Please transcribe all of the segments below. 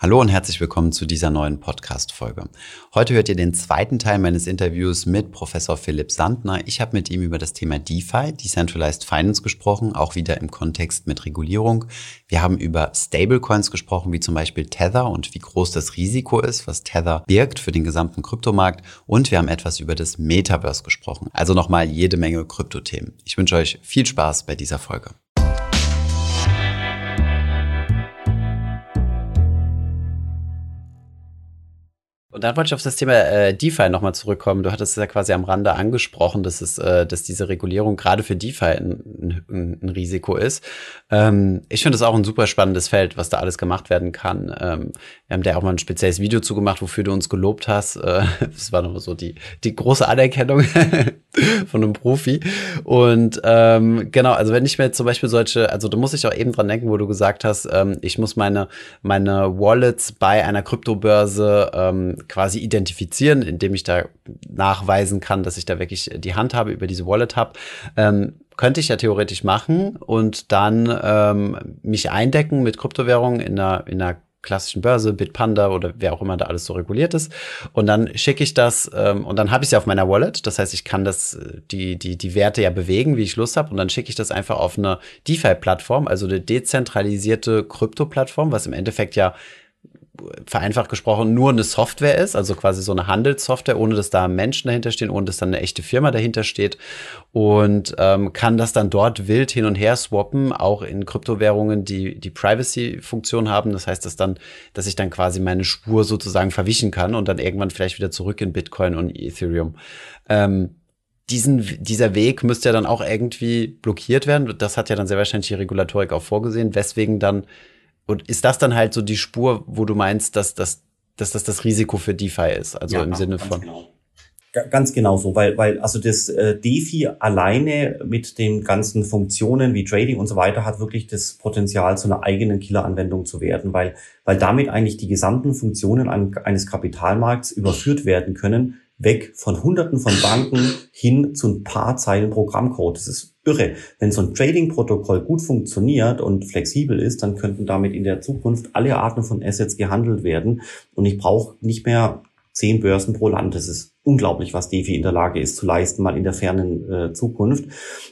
Hallo und herzlich willkommen zu dieser neuen Podcast-Folge. Heute hört ihr den zweiten Teil meines Interviews mit Professor Philipp Sandner. Ich habe mit ihm über das Thema DeFi, Decentralized Finance, gesprochen, auch wieder im Kontext mit Regulierung. Wir haben über Stablecoins gesprochen, wie zum Beispiel Tether und wie groß das Risiko ist, was Tether birgt für den gesamten Kryptomarkt. Und wir haben etwas über das Metaverse gesprochen. Also nochmal jede Menge Kryptothemen. Ich wünsche euch viel Spaß bei dieser Folge. Und dann wollte ich auf das Thema äh, DeFi nochmal zurückkommen. Du hattest es ja quasi am Rande angesprochen, dass, es, äh, dass diese Regulierung gerade für DeFi ein, ein, ein Risiko ist. Ähm, ich finde das auch ein super spannendes Feld, was da alles gemacht werden kann. Ähm, wir haben da auch mal ein spezielles Video zugemacht, wofür du uns gelobt hast. Äh, das war nochmal so die, die große Anerkennung von einem Profi. Und ähm, genau, also wenn ich mir zum Beispiel solche, also da muss ich auch eben dran denken, wo du gesagt hast, ähm, ich muss meine, meine Wallets bei einer Kryptobörse ähm, quasi identifizieren, indem ich da nachweisen kann, dass ich da wirklich die Hand habe, über diese Wallet habe. Ähm, könnte ich ja theoretisch machen und dann ähm, mich eindecken mit Kryptowährungen in einer, in einer klassischen Börse, Bitpanda oder wer auch immer da alles so reguliert ist. Und dann schicke ich das ähm, und dann habe ich ja auf meiner Wallet. Das heißt, ich kann das, die, die, die Werte ja bewegen, wie ich Lust habe. Und dann schicke ich das einfach auf eine DeFi-Plattform, also eine dezentralisierte Krypto-Plattform, was im Endeffekt ja vereinfacht gesprochen nur eine Software ist, also quasi so eine Handelssoftware, ohne dass da Menschen dahinter stehen, ohne dass dann eine echte Firma dahinter steht und ähm, kann das dann dort wild hin und her swappen, auch in Kryptowährungen, die die Privacy-Funktion haben. Das heißt, dass dann, dass ich dann quasi meine Spur sozusagen verwischen kann und dann irgendwann vielleicht wieder zurück in Bitcoin und Ethereum. Ähm, diesen, dieser Weg müsste ja dann auch irgendwie blockiert werden. Das hat ja dann sehr wahrscheinlich die Regulatorik auch vorgesehen, weswegen dann und ist das dann halt so die Spur, wo du meinst, dass, dass, dass das das Risiko für DeFi ist? Also ja, im Sinne von. Genau. Ganz genau so, weil, weil also das äh, DeFi alleine mit den ganzen Funktionen wie Trading und so weiter hat wirklich das Potenzial, zu einer eigenen Killeranwendung zu werden, weil, weil damit eigentlich die gesamten Funktionen an, eines Kapitalmarkts überführt werden können, weg von Hunderten von Banken hin zu ein paar Zeilen Programmcode. Das ist irre. Wenn so ein Trading-Protokoll gut funktioniert und flexibel ist, dann könnten damit in der Zukunft alle Arten von Assets gehandelt werden. Und ich brauche nicht mehr zehn Börsen pro Land. Das ist unglaublich, was DeFi in der Lage ist zu leisten, mal in der fernen äh, Zukunft.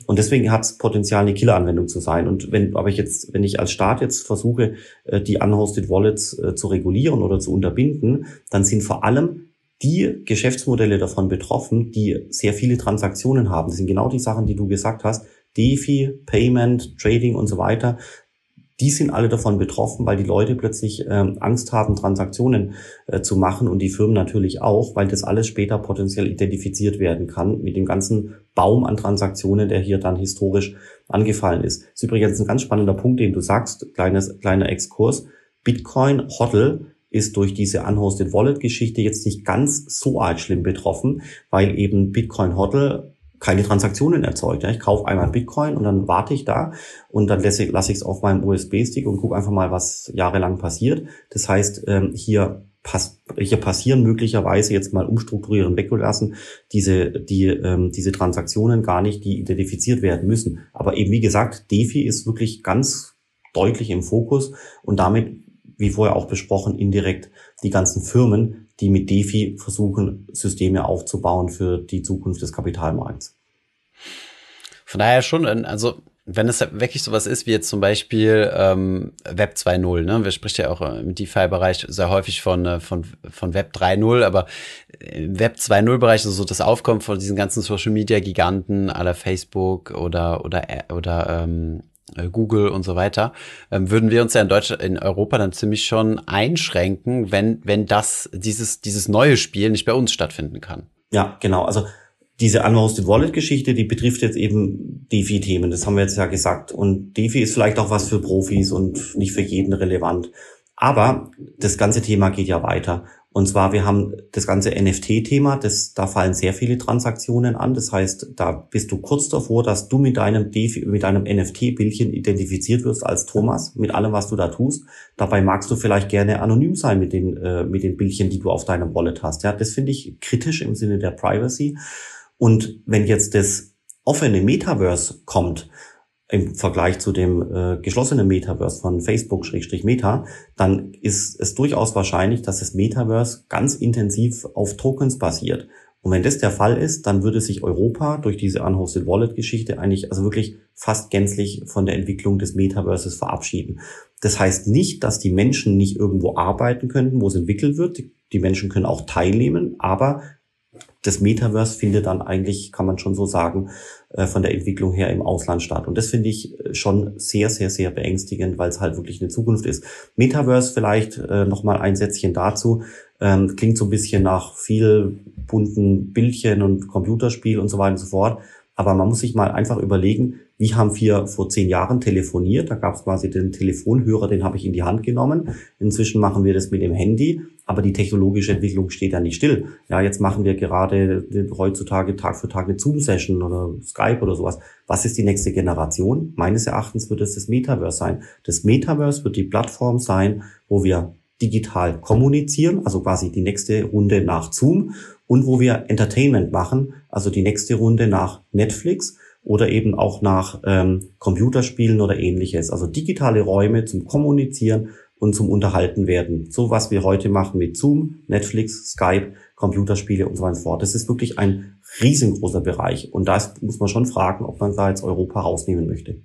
Und deswegen hat es Potenzial, eine Killeranwendung zu sein. Und wenn, aber ich jetzt, wenn ich als Staat jetzt versuche, äh, die unhosted Wallets äh, zu regulieren oder zu unterbinden, dann sind vor allem die Geschäftsmodelle davon betroffen, die sehr viele Transaktionen haben. Das sind genau die Sachen, die du gesagt hast. DeFi, Payment, Trading und so weiter. Die sind alle davon betroffen, weil die Leute plötzlich ähm, Angst haben, Transaktionen äh, zu machen und die Firmen natürlich auch, weil das alles später potenziell identifiziert werden kann mit dem ganzen Baum an Transaktionen, der hier dann historisch angefallen ist. Das ist übrigens ein ganz spannender Punkt, den du sagst, kleines, kleiner Exkurs. Bitcoin HODL ist durch diese Unhosted Wallet Geschichte jetzt nicht ganz so arg schlimm betroffen, weil eben Bitcoin HODL keine Transaktionen erzeugt. Ich kaufe einmal Bitcoin und dann warte ich da und dann lasse ich es auf meinem USB-Stick und gucke einfach mal, was jahrelang passiert. Das heißt, ähm, hier, hier passieren möglicherweise jetzt mal umstrukturieren weggelassen diese, die, ähm, diese Transaktionen gar nicht, die identifiziert werden müssen. Aber eben wie gesagt, DeFi ist wirklich ganz deutlich im Fokus und damit wie vorher auch besprochen, indirekt die ganzen Firmen, die mit DeFi versuchen, Systeme aufzubauen für die Zukunft des Kapitalmarkts. Von daher schon, also wenn es wirklich sowas ist wie jetzt zum Beispiel ähm, Web 2.0, ne? Wir sprechen ja auch im DeFi-Bereich sehr häufig von, äh, von, von Web 3.0, aber im Web 2.0-Bereich, also so das Aufkommen von diesen ganzen Social-Media-Giganten aller Facebook oder, oder, oder ähm, äh, Google und so weiter, ähm, würden wir uns ja in Deutschland, in Europa dann ziemlich schon einschränken, wenn, wenn das, dieses, dieses neue Spiel nicht bei uns stattfinden kann. Ja, genau. Also diese Unhosted Wallet Geschichte, die betrifft jetzt eben DeFi-Themen. Das haben wir jetzt ja gesagt. Und DeFi ist vielleicht auch was für Profis und nicht für jeden relevant. Aber das ganze Thema geht ja weiter. Und zwar, wir haben das ganze NFT-Thema, das, da fallen sehr viele Transaktionen an. Das heißt, da bist du kurz davor, dass du mit deinem, mit deinem NFT-Bildchen identifiziert wirst als Thomas, mit allem, was du da tust. Dabei magst du vielleicht gerne anonym sein mit den, äh, mit den Bildchen, die du auf deinem Wallet hast. Ja, das finde ich kritisch im Sinne der Privacy. Und wenn jetzt das offene Metaverse kommt, im Vergleich zu dem äh, geschlossenen Metaverse von Facebook-Meta, dann ist es durchaus wahrscheinlich, dass das Metaverse ganz intensiv auf Tokens basiert. Und wenn das der Fall ist, dann würde sich Europa durch diese Unhosted Wallet Geschichte eigentlich also wirklich fast gänzlich von der Entwicklung des Metaverses verabschieden. Das heißt nicht, dass die Menschen nicht irgendwo arbeiten könnten, wo es entwickelt wird. Die Menschen können auch teilnehmen, aber das Metaverse findet dann eigentlich, kann man schon so sagen, äh, von der Entwicklung her im Ausland statt. Und das finde ich äh, schon sehr, sehr, sehr beängstigend, weil es halt wirklich eine Zukunft ist. Metaverse vielleicht äh, nochmal ein Sätzchen dazu. Ähm, klingt so ein bisschen nach viel bunten Bildchen und Computerspiel und so weiter und so fort. Aber man muss sich mal einfach überlegen, wie haben wir vor zehn Jahren telefoniert? Da gab es quasi den Telefonhörer, den habe ich in die Hand genommen. Inzwischen machen wir das mit dem Handy, aber die technologische Entwicklung steht ja nicht still. Ja, jetzt machen wir gerade heutzutage Tag für Tag eine Zoom-Session oder Skype oder sowas. Was ist die nächste Generation? Meines Erachtens wird es das Metaverse sein. Das Metaverse wird die Plattform sein, wo wir digital kommunizieren, also quasi die nächste Runde nach Zoom und wo wir Entertainment machen, also die nächste Runde nach Netflix oder eben auch nach ähm, Computerspielen oder ähnliches. Also digitale Räume zum Kommunizieren und zum Unterhalten werden. So was wir heute machen mit Zoom, Netflix, Skype, Computerspiele und so weiter und so fort. Das ist wirklich ein riesengroßer Bereich. Und da muss man schon fragen, ob man da jetzt Europa rausnehmen möchte.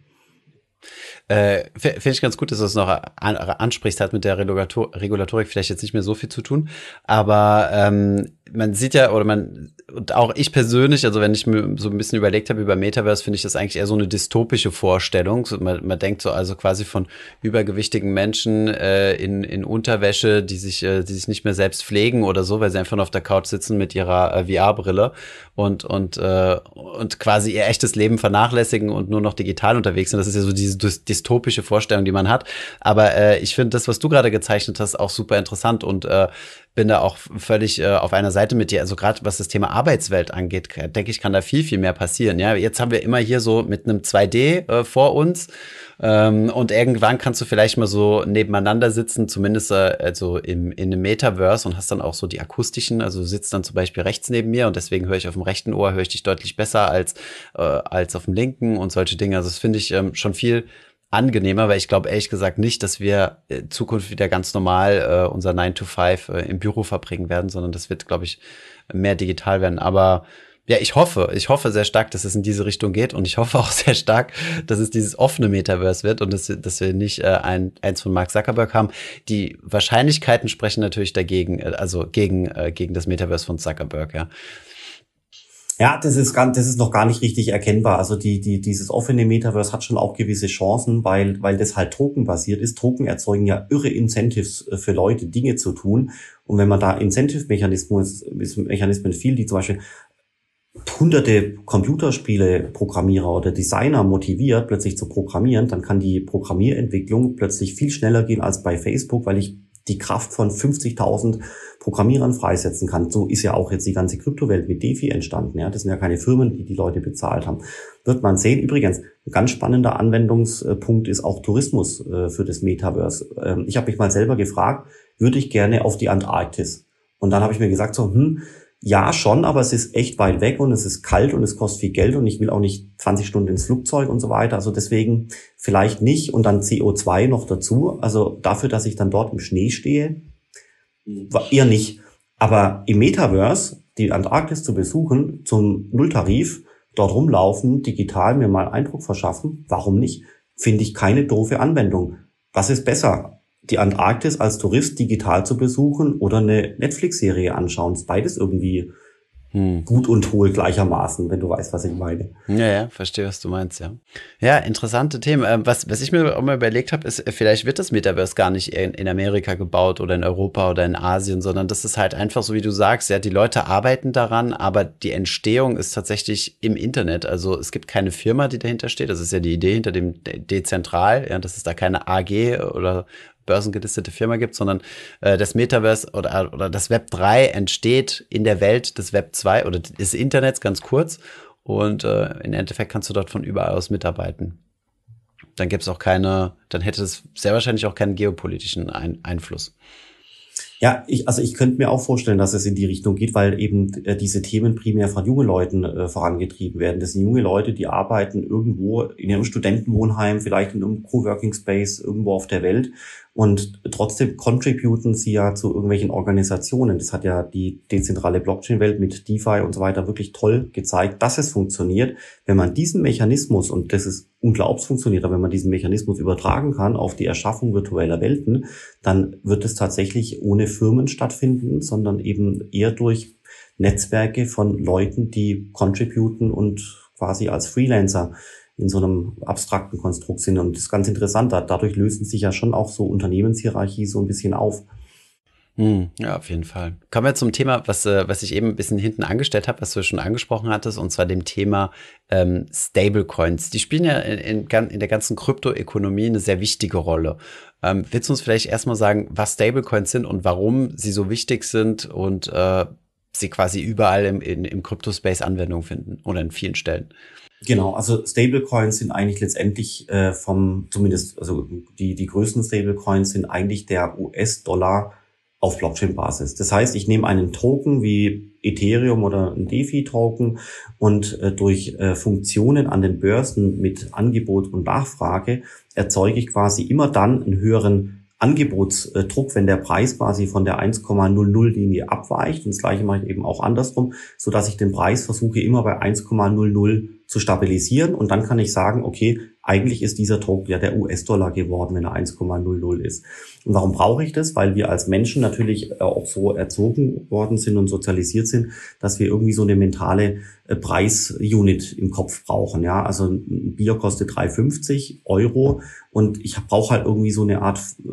Äh, Finde ich ganz gut, dass du es noch an, ansprichst, hat mit der Regulator Regulatorik vielleicht jetzt nicht mehr so viel zu tun. Aber ähm, man sieht ja, oder man, und auch ich persönlich, also wenn ich mir so ein bisschen überlegt habe über Metaverse, finde ich das eigentlich eher so eine dystopische Vorstellung. So, man, man denkt so also quasi von übergewichtigen Menschen äh, in, in Unterwäsche, die sich, äh, die sich nicht mehr selbst pflegen oder so, weil sie einfach nur auf der Couch sitzen mit ihrer äh, VR-Brille und, und, äh, und quasi ihr echtes Leben vernachlässigen und nur noch digital unterwegs sind. Das ist ja so diese dystopische Vorstellung, die man hat. Aber äh, ich finde das, was du gerade gezeichnet hast, auch super interessant und äh, bin da auch völlig äh, auf einer Seite mit dir. Also gerade was das Thema Arbeitswelt angeht, denke ich, kann da viel, viel mehr passieren. Ja, jetzt haben wir immer hier so mit einem 2D äh, vor uns. Ähm, und irgendwann kannst du vielleicht mal so nebeneinander sitzen, zumindest äh, also im, in einem Metaverse und hast dann auch so die akustischen, also du sitzt dann zum Beispiel rechts neben mir und deswegen höre ich auf dem rechten Ohr, höre ich dich deutlich besser als, äh, als auf dem linken und solche Dinge. Also das finde ich ähm, schon viel angenehmer, weil ich glaube ehrlich gesagt nicht, dass wir in Zukunft wieder ganz normal äh, unser 9 to 5 äh, im Büro verbringen werden, sondern das wird, glaube ich, mehr digital werden. Aber ja, ich hoffe, ich hoffe sehr stark, dass es in diese Richtung geht und ich hoffe auch sehr stark, dass es dieses offene Metaverse wird und dass, dass wir nicht äh, ein, eins von Mark Zuckerberg haben. Die Wahrscheinlichkeiten sprechen natürlich dagegen, äh, also gegen, äh, gegen das Metaverse von Zuckerberg, ja. Ja, das ist, ganz, das ist noch gar nicht richtig erkennbar. Also die, die, dieses offene Metaverse hat schon auch gewisse Chancen, weil, weil das halt tokenbasiert ist. Token erzeugen ja irre Incentives äh, für Leute, Dinge zu tun. Und wenn man da Incentive-Mechanismen, Mechanismen viel, die zum Beispiel hunderte Computerspiele Programmierer oder Designer motiviert, plötzlich zu programmieren, dann kann die Programmierentwicklung plötzlich viel schneller gehen als bei Facebook, weil ich die Kraft von 50.000 Programmierern freisetzen kann. So ist ja auch jetzt die ganze Kryptowelt mit DeFi entstanden. Ja, das sind ja keine Firmen, die die Leute bezahlt haben. Wird man sehen. Übrigens, ein ganz spannender Anwendungspunkt ist auch Tourismus äh, für das Metaverse. Ähm, ich habe mich mal selber gefragt, würde ich gerne auf die Antarktis? Und dann habe ich mir gesagt, so, hm, ja, schon, aber es ist echt weit weg und es ist kalt und es kostet viel Geld und ich will auch nicht 20 Stunden ins Flugzeug und so weiter. Also deswegen vielleicht nicht und dann CO2 noch dazu. Also dafür, dass ich dann dort im Schnee stehe, eher nicht. Aber im Metaverse die Antarktis zu besuchen, zum Nulltarif, dort rumlaufen, digital mir mal Eindruck verschaffen, warum nicht? Finde ich keine doofe Anwendung. Was ist besser? Die Antarktis als Tourist digital zu besuchen oder eine Netflix-Serie anschauen. Ist beides irgendwie hm. gut und hohl gleichermaßen, wenn du weißt, was ich meine. Ja, ja, verstehe, was du meinst, ja. Ja, interessante Themen. Ähm, was, was ich mir auch mal überlegt habe, ist, äh, vielleicht wird das Metaverse gar nicht in, in Amerika gebaut oder in Europa oder in Asien, sondern das ist halt einfach so, wie du sagst, ja, die Leute arbeiten daran, aber die Entstehung ist tatsächlich im Internet. Also es gibt keine Firma, die dahinter steht. Das ist ja die Idee hinter dem Dezentral, ja, dass es da keine AG oder börsengelistete Firma gibt, sondern äh, das Metaverse oder, oder das Web 3 entsteht in der Welt des Web 2 oder des Internets ganz kurz. Und äh, im Endeffekt kannst du dort von überall aus mitarbeiten. Dann gäbe es auch keine, dann hätte es sehr wahrscheinlich auch keinen geopolitischen Ein Einfluss. Ja, ich, also ich könnte mir auch vorstellen, dass es in die Richtung geht, weil eben äh, diese Themen primär von jungen Leuten äh, vorangetrieben werden. Das sind junge Leute, die arbeiten irgendwo in ihrem Studentenwohnheim, vielleicht in einem Coworking Space irgendwo auf der Welt und trotzdem contributen sie ja zu irgendwelchen Organisationen. Das hat ja die dezentrale Blockchain-Welt mit DeFi und so weiter wirklich toll gezeigt, dass es funktioniert. Wenn man diesen Mechanismus, und das ist unglaublich funktioniert, aber wenn man diesen Mechanismus übertragen kann auf die Erschaffung virtueller Welten, dann wird es tatsächlich ohne Firmen stattfinden, sondern eben eher durch Netzwerke von Leuten, die contributen und quasi als Freelancer in so einem abstrakten Konstrukt sind. Und das ist ganz interessant. Dadurch lösen sich ja schon auch so Unternehmenshierarchie so ein bisschen auf. Hm, ja, auf jeden Fall. Kommen wir zum Thema, was, äh, was ich eben ein bisschen hinten angestellt habe, was du schon angesprochen hattest, und zwar dem Thema ähm, Stablecoins. Die spielen ja in, in, in der ganzen Kryptoökonomie eine sehr wichtige Rolle. Ähm, willst du uns vielleicht erstmal sagen, was Stablecoins sind und warum sie so wichtig sind und äh, sie quasi überall im, in, im Crypto-Space Anwendung finden oder in vielen Stellen? Genau, also Stablecoins sind eigentlich letztendlich äh, vom, zumindest, also die, die größten Stablecoins sind eigentlich der US-Dollar auf Blockchain-Basis. Das heißt, ich nehme einen Token wie Ethereum oder ein DeFi-Token und äh, durch äh, Funktionen an den Börsen mit Angebot und Nachfrage erzeuge ich quasi immer dann einen höheren Angebotsdruck, wenn der Preis quasi von der 1,00-Linie abweicht. Und das gleiche mache ich eben auch andersrum, so ich den Preis versuche immer bei 1,00 zu stabilisieren. Und dann kann ich sagen, okay, eigentlich ist dieser Token ja der US-Dollar geworden, wenn er 1,00 ist. Und warum brauche ich das? Weil wir als Menschen natürlich äh, auch so erzogen worden sind und sozialisiert sind, dass wir irgendwie so eine mentale äh, Preisunit im Kopf brauchen. Ja, also ein Bier kostet 3,50 Euro und ich brauche halt irgendwie so eine Art, äh,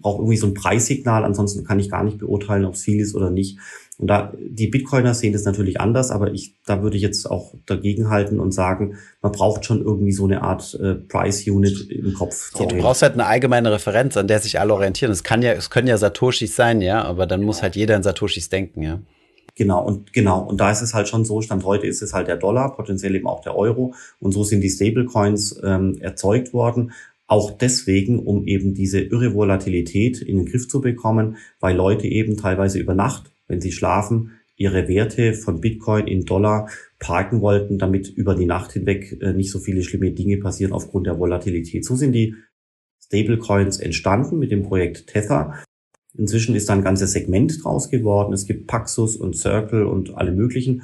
brauche irgendwie so ein Preissignal. Ansonsten kann ich gar nicht beurteilen, ob es viel ist oder nicht. Und da, die Bitcoiner sehen das natürlich anders, aber ich, da würde ich jetzt auch dagegen halten und sagen, man braucht schon irgendwie so eine Art äh, Price Unit im Kopf. Ja, du brauchst halt eine allgemeine Referenz, an der sich alle orientieren. Es kann ja, es können ja Satoshis sein, ja, aber dann muss halt jeder in Satoshis denken, ja. Genau, und genau, und da ist es halt schon so, Stand heute ist es halt der Dollar, potenziell eben auch der Euro. Und so sind die Stablecoins ähm, erzeugt worden. Auch deswegen, um eben diese irre Volatilität in den Griff zu bekommen, weil Leute eben teilweise über Nacht wenn sie schlafen, ihre Werte von Bitcoin in Dollar parken wollten, damit über die Nacht hinweg äh, nicht so viele schlimme Dinge passieren aufgrund der Volatilität. So sind die Stablecoins entstanden mit dem Projekt Tether. Inzwischen ist da ein ganzes Segment draus geworden. Es gibt Paxos und Circle und alle möglichen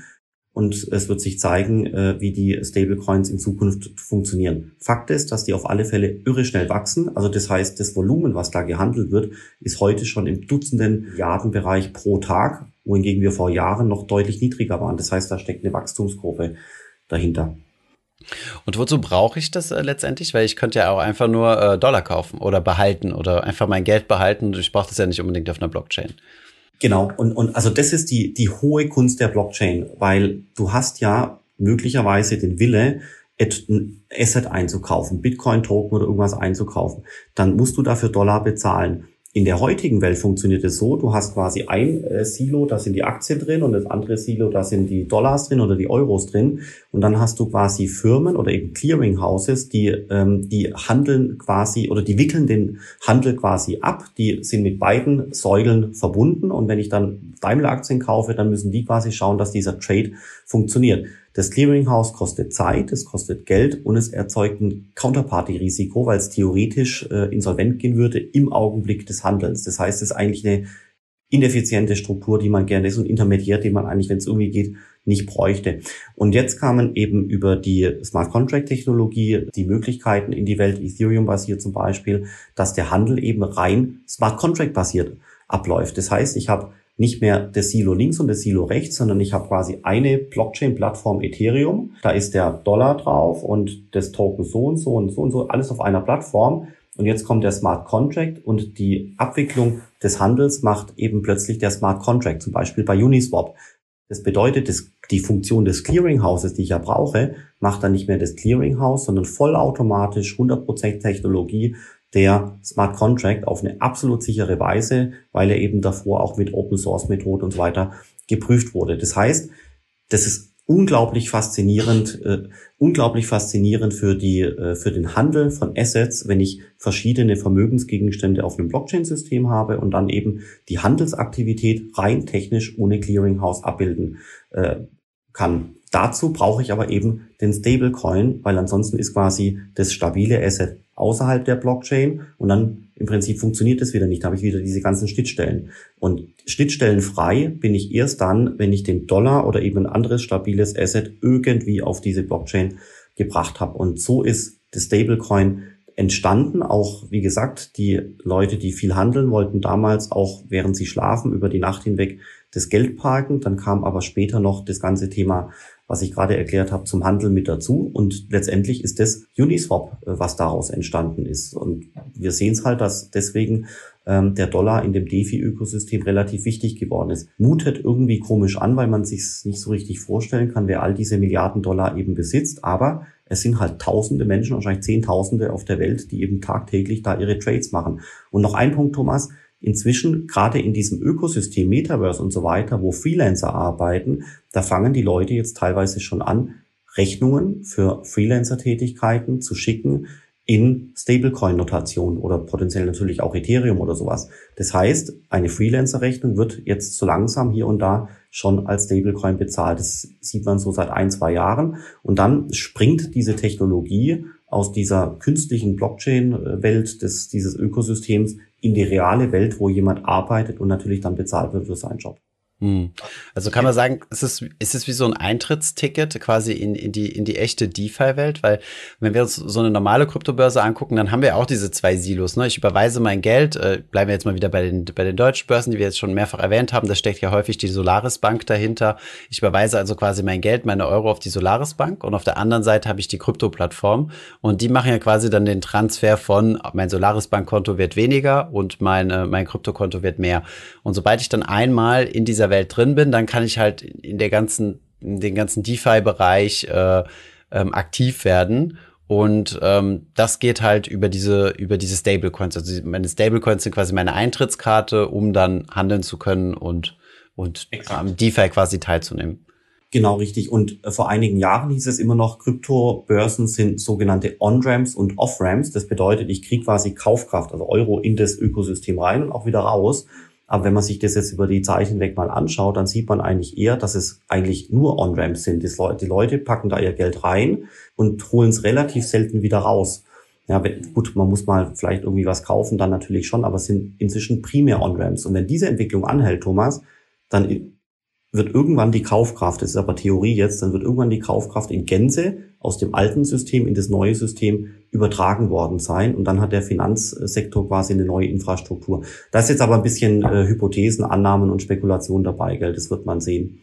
und es wird sich zeigen, äh, wie die Stablecoins in Zukunft funktionieren. Fakt ist, dass die auf alle Fälle irre schnell wachsen. Also das heißt, das Volumen, was da gehandelt wird, ist heute schon im Dutzenden Milliardenbereich pro Tag, wohingegen wir vor Jahren noch deutlich niedriger waren. Das heißt, da steckt eine Wachstumskurve dahinter. Und wozu brauche ich das äh, letztendlich? Weil ich könnte ja auch einfach nur äh, Dollar kaufen oder behalten oder einfach mein Geld behalten. Ich brauche das ja nicht unbedingt auf einer Blockchain. Genau, und, und also das ist die, die hohe Kunst der Blockchain, weil du hast ja möglicherweise den Wille, ein Asset einzukaufen, Bitcoin-Token oder irgendwas einzukaufen. Dann musst du dafür Dollar bezahlen. In der heutigen Welt funktioniert es so, du hast quasi ein äh, Silo, da sind die Aktien drin und das andere Silo, da sind die Dollars drin oder die Euros drin. Und dann hast du quasi Firmen oder eben Clearinghouses, die, ähm, die handeln quasi oder die wickeln den Handel quasi ab. Die sind mit beiden Säulen verbunden. Und wenn ich dann Daimler-Aktien kaufe, dann müssen die quasi schauen, dass dieser Trade funktioniert. Das Clearinghouse kostet Zeit, es kostet Geld und es erzeugt ein Counterparty-Risiko, weil es theoretisch äh, insolvent gehen würde im Augenblick des Handelns. Das heißt, es ist eigentlich eine ineffiziente Struktur, die man gerne ist und Intermediär, den man eigentlich, wenn es irgendwie geht, nicht bräuchte. Und jetzt kamen eben über die Smart Contract Technologie die Möglichkeiten in die Welt, Ethereum basiert zum Beispiel, dass der Handel eben rein Smart Contract basiert abläuft. Das heißt, ich habe nicht mehr das Silo links und das Silo rechts, sondern ich habe quasi eine Blockchain-Plattform Ethereum. Da ist der Dollar drauf und das Token so und so und so und so, alles auf einer Plattform. Und jetzt kommt der Smart Contract und die Abwicklung des Handels macht eben plötzlich der Smart Contract, zum Beispiel bei Uniswap. Das bedeutet, dass die Funktion des Clearinghouses, die ich ja brauche, macht dann nicht mehr das Clearinghouse, sondern vollautomatisch 100% Technologie der Smart Contract auf eine absolut sichere Weise, weil er eben davor auch mit Open Source Methoden und so weiter geprüft wurde. Das heißt, das ist unglaublich faszinierend, äh, unglaublich faszinierend für die äh, für den Handel von Assets, wenn ich verschiedene Vermögensgegenstände auf einem Blockchain-System habe und dann eben die Handelsaktivität rein technisch ohne Clearinghouse abbilden äh, kann. Dazu brauche ich aber eben den Stablecoin, weil ansonsten ist quasi das stabile Asset außerhalb der Blockchain und dann im Prinzip funktioniert es wieder nicht. Da habe ich wieder diese ganzen Schnittstellen. Und schnittstellenfrei bin ich erst dann, wenn ich den Dollar oder eben ein anderes stabiles Asset irgendwie auf diese Blockchain gebracht habe. Und so ist das Stablecoin entstanden. Auch, wie gesagt, die Leute, die viel handeln, wollten damals auch, während sie schlafen, über die Nacht hinweg das Geld parken. Dann kam aber später noch das ganze Thema was ich gerade erklärt habe, zum Handel mit dazu. Und letztendlich ist das Uniswap, äh, was daraus entstanden ist. Und wir sehen es halt, dass deswegen ähm, der Dollar in dem DeFi-Ökosystem relativ wichtig geworden ist. Mutet irgendwie komisch an, weil man sich nicht so richtig vorstellen kann, wer all diese Milliarden Dollar eben besitzt. Aber es sind halt tausende Menschen, wahrscheinlich Zehntausende auf der Welt, die eben tagtäglich da ihre Trades machen. Und noch ein Punkt, Thomas, inzwischen gerade in diesem Ökosystem Metaverse und so weiter, wo Freelancer arbeiten, da fangen die Leute jetzt teilweise schon an, Rechnungen für Freelancer-Tätigkeiten zu schicken in Stablecoin-Notation oder potenziell natürlich auch Ethereum oder sowas. Das heißt, eine Freelancer-Rechnung wird jetzt so langsam hier und da schon als Stablecoin bezahlt. Das sieht man so seit ein, zwei Jahren. Und dann springt diese Technologie aus dieser künstlichen Blockchain-Welt des, dieses Ökosystems in die reale Welt, wo jemand arbeitet und natürlich dann bezahlt wird für seinen Job. Hm. Also kann man sagen, ist es, ist es wie so ein Eintrittsticket quasi in, in, die, in die echte DeFi-Welt? Weil wenn wir uns so eine normale Kryptobörse angucken, dann haben wir auch diese zwei Silos. Ne? Ich überweise mein Geld, äh, bleiben wir jetzt mal wieder bei den, bei den deutschen Börsen, die wir jetzt schon mehrfach erwähnt haben. Da steckt ja häufig die Solaris Bank dahinter. Ich überweise also quasi mein Geld, meine Euro auf die Solaris Bank und auf der anderen Seite habe ich die Krypto-Plattform und die machen ja quasi dann den Transfer von mein Solaris Bankkonto wird weniger und mein, äh, mein Kryptokonto wird mehr. Und sobald ich dann einmal in dieser Welt drin bin, dann kann ich halt in der ganzen, in den ganzen DeFi-Bereich äh, ähm, aktiv werden. Und ähm, das geht halt über diese, über diese Stablecoins. Also meine Stablecoins sind quasi meine Eintrittskarte, um dann handeln zu können und, und am DeFi quasi teilzunehmen. Genau richtig. Und äh, vor einigen Jahren hieß es immer noch, Kryptobörsen sind sogenannte On-Ramps und Off-Ramps. Das bedeutet, ich kriege quasi Kaufkraft, also Euro in das Ökosystem rein und auch wieder raus. Aber wenn man sich das jetzt über die Zeichen weg mal anschaut, dann sieht man eigentlich eher, dass es eigentlich nur On-Ramps sind. Die Leute packen da ihr Geld rein und holen es relativ selten wieder raus. Ja, gut, man muss mal vielleicht irgendwie was kaufen, dann natürlich schon, aber es sind inzwischen primär On-Ramps. Und wenn diese Entwicklung anhält, Thomas, dann wird irgendwann die Kaufkraft, das ist aber Theorie jetzt, dann wird irgendwann die Kaufkraft in Gänze aus dem alten System in das neue System übertragen worden sein. Und dann hat der Finanzsektor quasi eine neue Infrastruktur. Da ist jetzt aber ein bisschen äh, Hypothesen, Annahmen und Spekulationen dabei, gell? Das wird man sehen.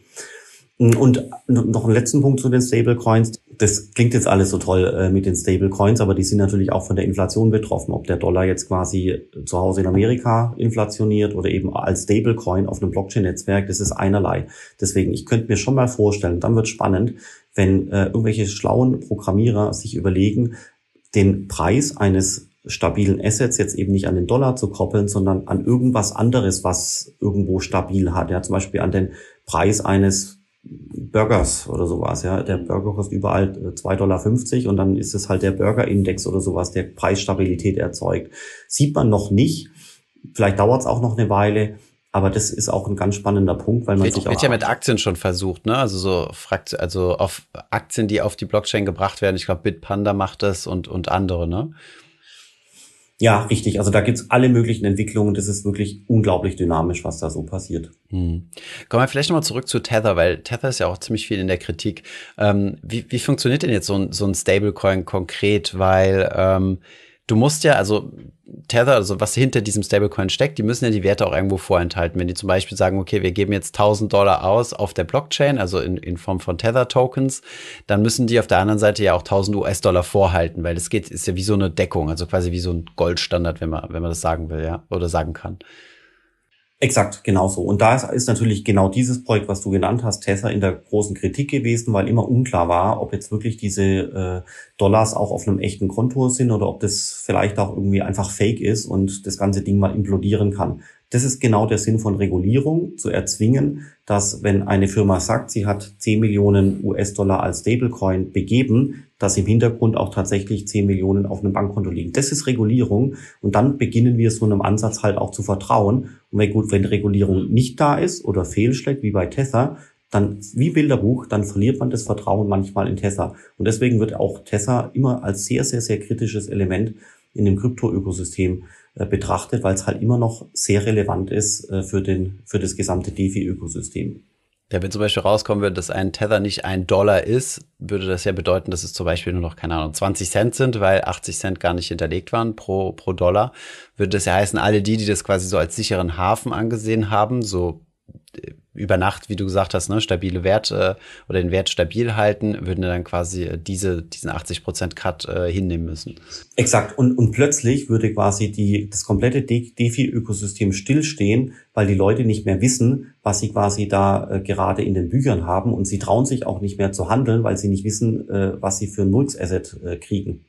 Und noch einen letzten Punkt zu den Stablecoins. Das klingt jetzt alles so toll äh, mit den Stablecoins, aber die sind natürlich auch von der Inflation betroffen. Ob der Dollar jetzt quasi zu Hause in Amerika inflationiert oder eben als Stablecoin auf einem Blockchain-Netzwerk, das ist einerlei. Deswegen, ich könnte mir schon mal vorstellen, dann wird spannend, wenn äh, irgendwelche schlauen Programmierer sich überlegen, den Preis eines stabilen Assets jetzt eben nicht an den Dollar zu koppeln, sondern an irgendwas anderes, was irgendwo stabil hat. Ja, zum Beispiel an den Preis eines Burgers oder sowas. Ja, der Burger kostet überall 2,50 Dollar und dann ist es halt der Burger-Index oder sowas, der Preisstabilität erzeugt. Sieht man noch nicht. Vielleicht dauert es auch noch eine Weile. Aber das ist auch ein ganz spannender Punkt, weil man wird, sich auch. Wird ja mit Aktien schon versucht, ne? Also so Frakt also auf Aktien, die auf die Blockchain gebracht werden. Ich glaube, Bitpanda macht das und, und andere, ne? Ja, richtig. Also da gibt's alle möglichen Entwicklungen. Das ist wirklich unglaublich dynamisch, was da so passiert. Hm. Kommen wir vielleicht nochmal zurück zu Tether, weil Tether ist ja auch ziemlich viel in der Kritik. Ähm, wie, wie funktioniert denn jetzt so ein, so ein Stablecoin konkret? Weil ähm, du musst ja, also Tether, also was hinter diesem Stablecoin steckt, die müssen ja die Werte auch irgendwo vorenthalten. Wenn die zum Beispiel sagen, okay, wir geben jetzt 1000 Dollar aus auf der Blockchain, also in, in Form von Tether-Tokens, dann müssen die auf der anderen Seite ja auch 1000 US-Dollar vorhalten, weil das geht, ist ja wie so eine Deckung, also quasi wie so ein Goldstandard, wenn man, wenn man das sagen will, ja, oder sagen kann. Exakt, genau so. Und da ist natürlich genau dieses Projekt, was du genannt hast, Tether in der großen Kritik gewesen, weil immer unklar war, ob jetzt wirklich diese äh, Dollars auch auf einem echten Konto sind oder ob das vielleicht auch irgendwie einfach fake ist und das ganze Ding mal implodieren kann. Das ist genau der Sinn von Regulierung, zu erzwingen, dass wenn eine Firma sagt, sie hat 10 Millionen US-Dollar als Stablecoin begeben, dass im Hintergrund auch tatsächlich 10 Millionen auf einem Bankkonto liegen. Das ist Regulierung und dann beginnen wir so einem Ansatz halt auch zu vertrauen. Und wenn gut, wenn Regulierung nicht da ist oder fehlschlägt, wie bei Tether, dann wie Bilderbuch, dann verliert man das Vertrauen manchmal in Tether. Und deswegen wird auch Tether immer als sehr, sehr, sehr kritisches Element in dem Krypto-Ökosystem äh, betrachtet, weil es halt immer noch sehr relevant ist äh, für, den, für das gesamte DeFi-Ökosystem. Ja, wenn zum Beispiel rauskommen würde, dass ein Tether nicht ein Dollar ist, würde das ja bedeuten, dass es zum Beispiel nur noch, keine Ahnung, 20 Cent sind, weil 80 Cent gar nicht hinterlegt waren pro, pro Dollar. Würde das ja heißen, alle die, die das quasi so als sicheren Hafen angesehen haben, so über Nacht, wie du gesagt hast, ne, stabile Werte äh, oder den Wert stabil halten, würden dann quasi äh, diese, diesen 80% Cut äh, hinnehmen müssen. Exakt. Und, und plötzlich würde quasi die, das komplette DeFi-Ökosystem stillstehen, weil die Leute nicht mehr wissen, was sie quasi da äh, gerade in den Büchern haben und sie trauen sich auch nicht mehr zu handeln, weil sie nicht wissen, äh, was sie für ein Mulks-Asset äh, kriegen.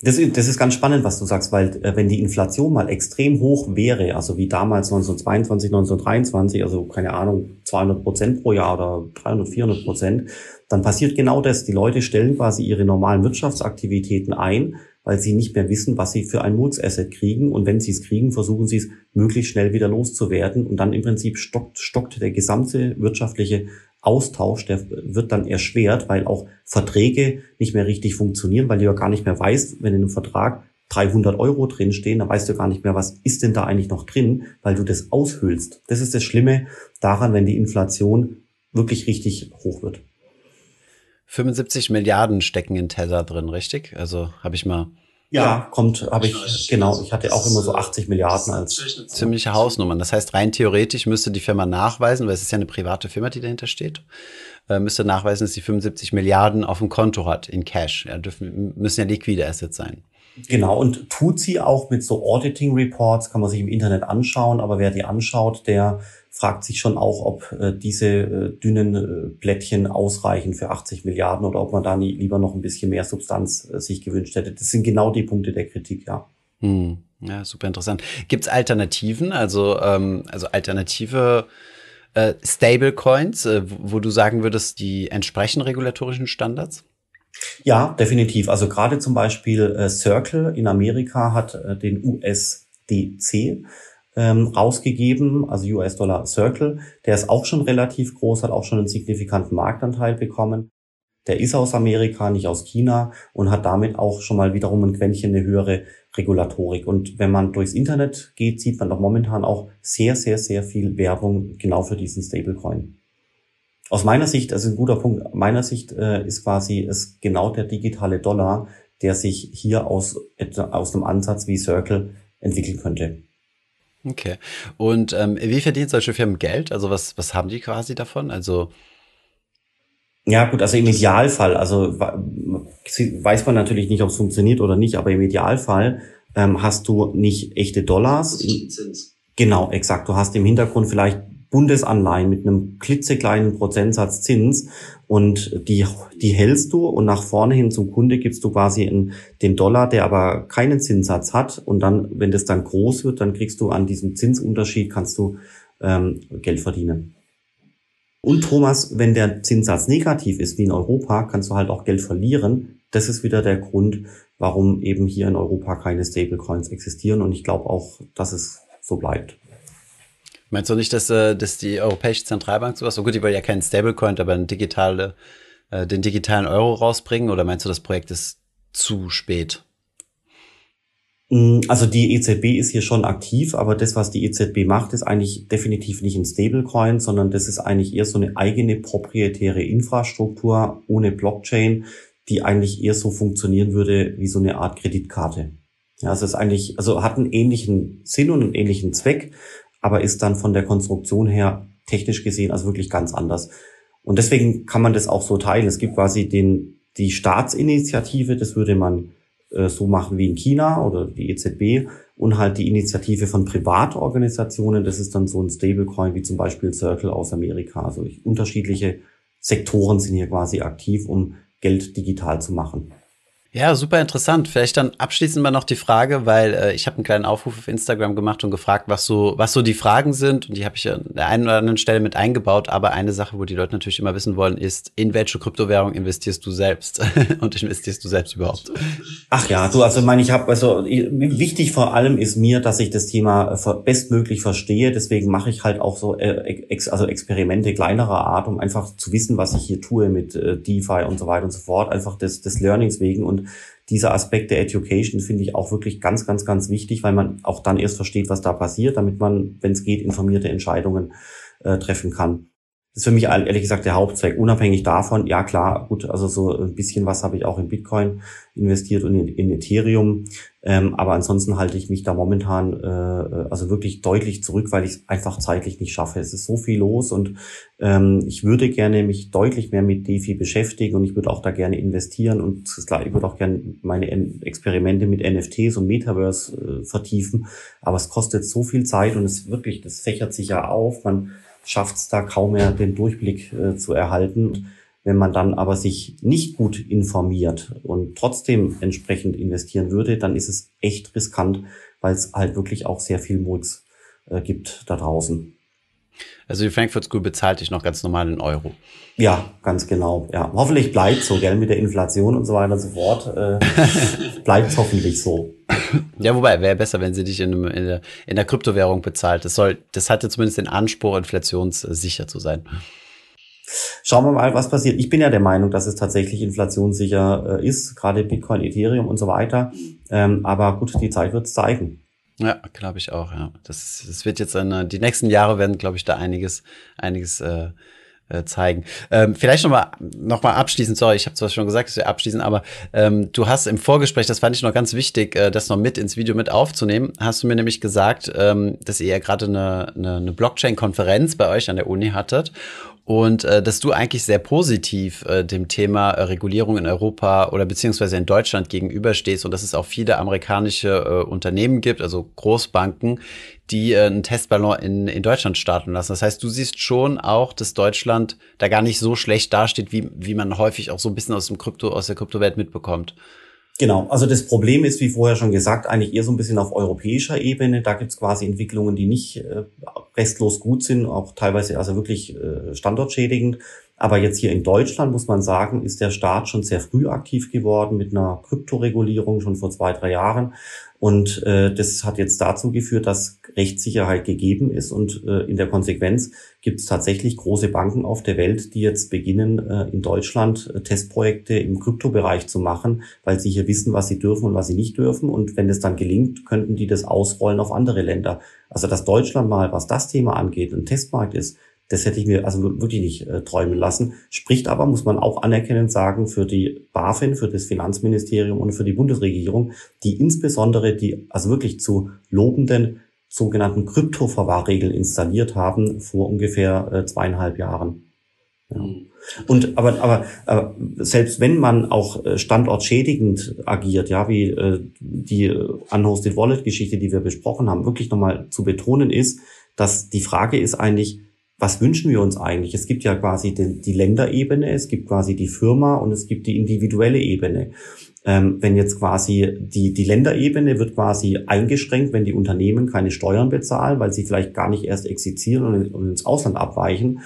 Das, das ist ganz spannend, was du sagst, weil äh, wenn die Inflation mal extrem hoch wäre, also wie damals 1922, 1923, also keine Ahnung, 200 Prozent pro Jahr oder 300, 400 Prozent, dann passiert genau das. Die Leute stellen quasi ihre normalen Wirtschaftsaktivitäten ein, weil sie nicht mehr wissen, was sie für ein Moods-Asset kriegen. Und wenn sie es kriegen, versuchen sie es möglichst schnell wieder loszuwerden. Und dann im Prinzip stockt, stockt der gesamte wirtschaftliche Austausch, der wird dann erschwert, weil auch Verträge nicht mehr richtig funktionieren, weil du ja gar nicht mehr weißt, wenn in einem Vertrag 300 Euro drinstehen, dann weißt du gar nicht mehr, was ist denn da eigentlich noch drin, weil du das aushüllst. Das ist das Schlimme daran, wenn die Inflation wirklich richtig hoch wird. 75 Milliarden stecken in Tether drin, richtig? Also habe ich mal ja, kommt, habe ich, genau, ich hatte auch immer so 80 Milliarden als. Ziemliche Hausnummern. Das heißt, rein theoretisch müsste die Firma nachweisen, weil es ist ja eine private Firma, die dahinter steht, äh, müsste nachweisen, dass sie 75 Milliarden auf dem Konto hat in Cash. Ja, dürfen, müssen ja liquide Assets sein. Genau, und tut sie auch mit so Auditing Reports, kann man sich im Internet anschauen, aber wer die anschaut, der fragt sich schon auch, ob äh, diese äh, dünnen äh, Blättchen ausreichen für 80 Milliarden oder ob man da nie, lieber noch ein bisschen mehr Substanz äh, sich gewünscht hätte. Das sind genau die Punkte der Kritik, ja. Hm. Ja, super interessant. Gibt es Alternativen, also, ähm, also alternative äh, Stablecoins, äh, wo du sagen würdest, die entsprechen regulatorischen Standards? Ja, definitiv. Also gerade zum Beispiel äh, Circle in Amerika hat äh, den USDC ähm, rausgegeben, also US-Dollar Circle. Der ist auch schon relativ groß, hat auch schon einen signifikanten Marktanteil bekommen. Der ist aus Amerika, nicht aus China und hat damit auch schon mal wiederum ein Quäntchen eine höhere Regulatorik. Und wenn man durchs Internet geht, sieht man doch momentan auch sehr, sehr, sehr viel Werbung genau für diesen Stablecoin. Aus meiner Sicht, also ein guter Punkt, meiner Sicht äh, ist quasi es genau der digitale Dollar, der sich hier aus, aus einem Ansatz wie Circle entwickeln könnte. Okay. Und ähm, wie verdienen solche Firmen Geld? Also was, was haben die quasi davon? Also ja, gut, also im Idealfall, also weiß man natürlich nicht, ob es funktioniert oder nicht, aber im Idealfall ähm, hast du nicht echte Dollars. Genau, exakt. Du hast im Hintergrund vielleicht Bundesanleihen mit einem klitzekleinen Prozentsatz Zins und die, die hältst du und nach vorne hin zum Kunde gibst du quasi in den Dollar, der aber keinen Zinssatz hat und dann, wenn das dann groß wird, dann kriegst du an diesem Zinsunterschied, kannst du ähm, Geld verdienen. Und Thomas, wenn der Zinssatz negativ ist, wie in Europa, kannst du halt auch Geld verlieren. Das ist wieder der Grund, warum eben hier in Europa keine Stablecoins existieren und ich glaube auch, dass es so bleibt. Meinst du nicht, dass, äh, dass die Europäische Zentralbank sowas, so gut, die wollen ja keinen Stablecoin, aber eine digitale, äh, den digitalen Euro rausbringen? Oder meinst du, das Projekt ist zu spät? Mm, also die EZB ist hier schon aktiv, aber das, was die EZB macht, ist eigentlich definitiv nicht ein Stablecoin, sondern das ist eigentlich eher so eine eigene proprietäre Infrastruktur ohne Blockchain, die eigentlich eher so funktionieren würde wie so eine Art Kreditkarte. Ja, also es ist eigentlich, also hat einen ähnlichen Sinn und einen ähnlichen Zweck, aber ist dann von der Konstruktion her technisch gesehen also wirklich ganz anders. Und deswegen kann man das auch so teilen. Es gibt quasi den, die Staatsinitiative, das würde man äh, so machen wie in China oder die EZB. und halt die Initiative von Privatorganisationen. Das ist dann so ein Stablecoin wie zum Beispiel Circle aus Amerika. Also unterschiedliche Sektoren sind hier quasi aktiv, um Geld digital zu machen. Ja, super interessant. Vielleicht dann abschließend mal noch die Frage, weil äh, ich habe einen kleinen Aufruf auf Instagram gemacht und gefragt, was so, was so die Fragen sind. Und die habe ich an der einen oder anderen Stelle mit eingebaut. Aber eine Sache, wo die Leute natürlich immer wissen wollen, ist, in welche Kryptowährung investierst du selbst? und investierst du selbst überhaupt? Ach ja, du, also meine ich habe, also wichtig vor allem ist mir, dass ich das Thema bestmöglich verstehe. Deswegen mache ich halt auch so äh, ex, also Experimente kleinerer Art, um einfach zu wissen, was ich hier tue mit äh, DeFi und so weiter und so fort. Einfach des, des Learnings wegen und dieser Aspekt der Education finde ich auch wirklich ganz, ganz, ganz wichtig, weil man auch dann erst versteht, was da passiert, damit man, wenn es geht, informierte Entscheidungen äh, treffen kann. Das ist für mich ehrlich gesagt der Hauptzweck. Unabhängig davon, ja klar, gut, also so ein bisschen was habe ich auch in Bitcoin investiert und in, in Ethereum. Ähm, aber ansonsten halte ich mich da momentan äh, also wirklich deutlich zurück, weil ich es einfach zeitlich nicht schaffe. Es ist so viel los und ähm, ich würde gerne mich deutlich mehr mit DeFi beschäftigen und ich würde auch da gerne investieren und klar, ich würde auch gerne meine Experimente mit NFTs und Metaverse äh, vertiefen. Aber es kostet so viel Zeit und es wirklich, das fächert sich ja auf. Man schafft es da kaum mehr, den Durchblick äh, zu erhalten. Wenn man dann aber sich nicht gut informiert und trotzdem entsprechend investieren würde, dann ist es echt riskant, weil es halt wirklich auch sehr viel Murks äh, gibt da draußen. Also die Frankfurt School bezahlt dich noch ganz normal in Euro. Ja, ganz genau. Ja, hoffentlich bleibt so, gell, mit der Inflation und so weiter und so fort. Äh, bleibt hoffentlich so. Ja, wobei wäre besser, wenn sie dich in, einem, in, der, in der Kryptowährung bezahlt. Das soll, das hatte zumindest den Anspruch, inflationssicher zu sein. Schauen wir mal, was passiert. Ich bin ja der Meinung, dass es tatsächlich inflationssicher äh, ist, gerade Bitcoin, Ethereum und so weiter. Ähm, aber gut, die Zeit wird es zeigen. Ja, glaube ich auch, ja. Das, das wird jetzt eine, die nächsten Jahre werden, glaube ich, da einiges, einiges äh, äh, zeigen. Ähm, vielleicht nochmal noch mal abschließend, sorry, ich habe zwar schon gesagt, dass wir abschließen, aber ähm, du hast im Vorgespräch, das fand ich noch ganz wichtig, äh, das noch mit ins Video mit aufzunehmen, hast du mir nämlich gesagt, ähm, dass ihr ja gerade eine, eine, eine Blockchain-Konferenz bei euch an der Uni hattet und äh, dass du eigentlich sehr positiv äh, dem Thema äh, Regulierung in Europa oder beziehungsweise in Deutschland gegenüberstehst und dass es auch viele amerikanische äh, Unternehmen gibt, also Großbanken, die äh, einen Testballon in, in Deutschland starten lassen. Das heißt, du siehst schon auch, dass Deutschland da gar nicht so schlecht dasteht, wie, wie man häufig auch so ein bisschen aus dem Krypto, aus der Kryptowelt mitbekommt. Genau, also das Problem ist, wie vorher schon gesagt, eigentlich eher so ein bisschen auf europäischer Ebene. Da gibt's quasi Entwicklungen, die nicht äh, restlos gut sind, auch teilweise also wirklich äh, standortschädigend. Aber jetzt hier in Deutschland muss man sagen, ist der Staat schon sehr früh aktiv geworden mit einer Kryptoregulierung schon vor zwei, drei Jahren. Und äh, das hat jetzt dazu geführt, dass Rechtssicherheit gegeben ist. Und äh, in der Konsequenz gibt es tatsächlich große Banken auf der Welt, die jetzt beginnen, äh, in Deutschland äh, Testprojekte im Kryptobereich zu machen, weil sie hier wissen, was sie dürfen und was sie nicht dürfen. Und wenn es dann gelingt, könnten die das ausrollen auf andere Länder. Also dass Deutschland mal, was das Thema angeht, ein Testmarkt ist, das hätte ich mir also wirklich nicht äh, träumen lassen. Spricht aber, muss man auch anerkennend sagen, für die BaFin, für das Finanzministerium und für die Bundesregierung, die insbesondere die also wirklich zu lobenden sogenannten Kryptoverwahrregeln installiert haben vor ungefähr äh, zweieinhalb Jahren. Ja. Mhm. Und aber, aber, aber selbst wenn man auch äh, standortschädigend agiert, ja, wie äh, die Unhosted Wallet Geschichte, die wir besprochen haben, wirklich nochmal zu betonen ist, dass die Frage ist eigentlich, was wünschen wir uns eigentlich? Es gibt ja quasi die, die Länderebene, es gibt quasi die Firma und es gibt die individuelle Ebene. Ähm, wenn jetzt quasi die, die Länderebene wird quasi eingeschränkt, wenn die Unternehmen keine Steuern bezahlen, weil sie vielleicht gar nicht erst existieren und, und ins Ausland abweichen.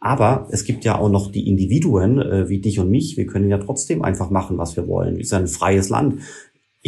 Aber es gibt ja auch noch die Individuen äh, wie dich und mich. Wir können ja trotzdem einfach machen, was wir wollen. Es ist ein freies Land.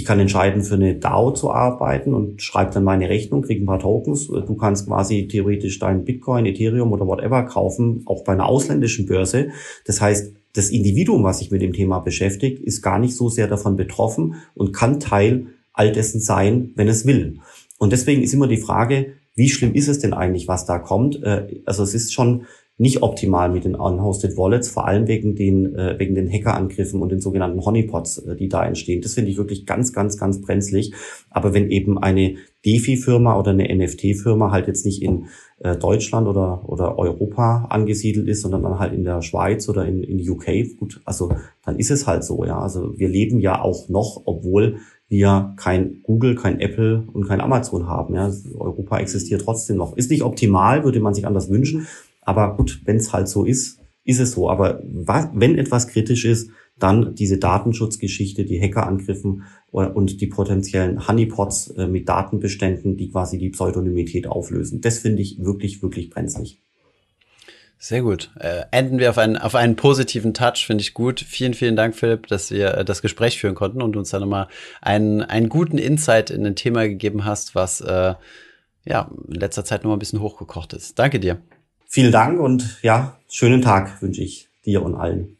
Ich kann entscheiden, für eine DAO zu arbeiten und schreibe dann meine Rechnung, kriege ein paar Tokens. Du kannst quasi theoretisch dein Bitcoin, Ethereum oder whatever kaufen, auch bei einer ausländischen Börse. Das heißt, das Individuum, was sich mit dem Thema beschäftigt, ist gar nicht so sehr davon betroffen und kann Teil all dessen sein, wenn es will. Und deswegen ist immer die Frage, wie schlimm ist es denn eigentlich, was da kommt? Äh, also es ist schon nicht optimal mit den unhosted Wallets, vor allem wegen den, äh, wegen den Hackerangriffen und den sogenannten Honeypots, äh, die da entstehen. Das finde ich wirklich ganz, ganz, ganz brenzlig. Aber wenn eben eine DeFi-Firma oder eine NFT-Firma halt jetzt nicht in äh, Deutschland oder, oder Europa angesiedelt ist, sondern dann halt in der Schweiz oder in, in UK, gut, also dann ist es halt so, ja. Also wir leben ja auch noch, obwohl wir kein Google, kein Apple und kein Amazon haben. Ja, Europa existiert trotzdem noch. Ist nicht optimal, würde man sich anders wünschen. Aber gut, wenn es halt so ist, ist es so. Aber was, wenn etwas kritisch ist, dann diese Datenschutzgeschichte, die Hackerangriffen und die potenziellen Honeypots äh, mit Datenbeständen, die quasi die Pseudonymität auflösen. Das finde ich wirklich, wirklich brenzlig. Sehr gut. Äh, enden wir auf einen, auf einen positiven Touch, finde ich gut. Vielen, vielen Dank, Philipp, dass wir äh, das Gespräch führen konnten und uns da nochmal einen, einen guten Insight in ein Thema gegeben hast, was äh, ja in letzter Zeit nochmal ein bisschen hochgekocht ist. Danke dir. Vielen Dank und ja, schönen Tag wünsche ich dir und allen.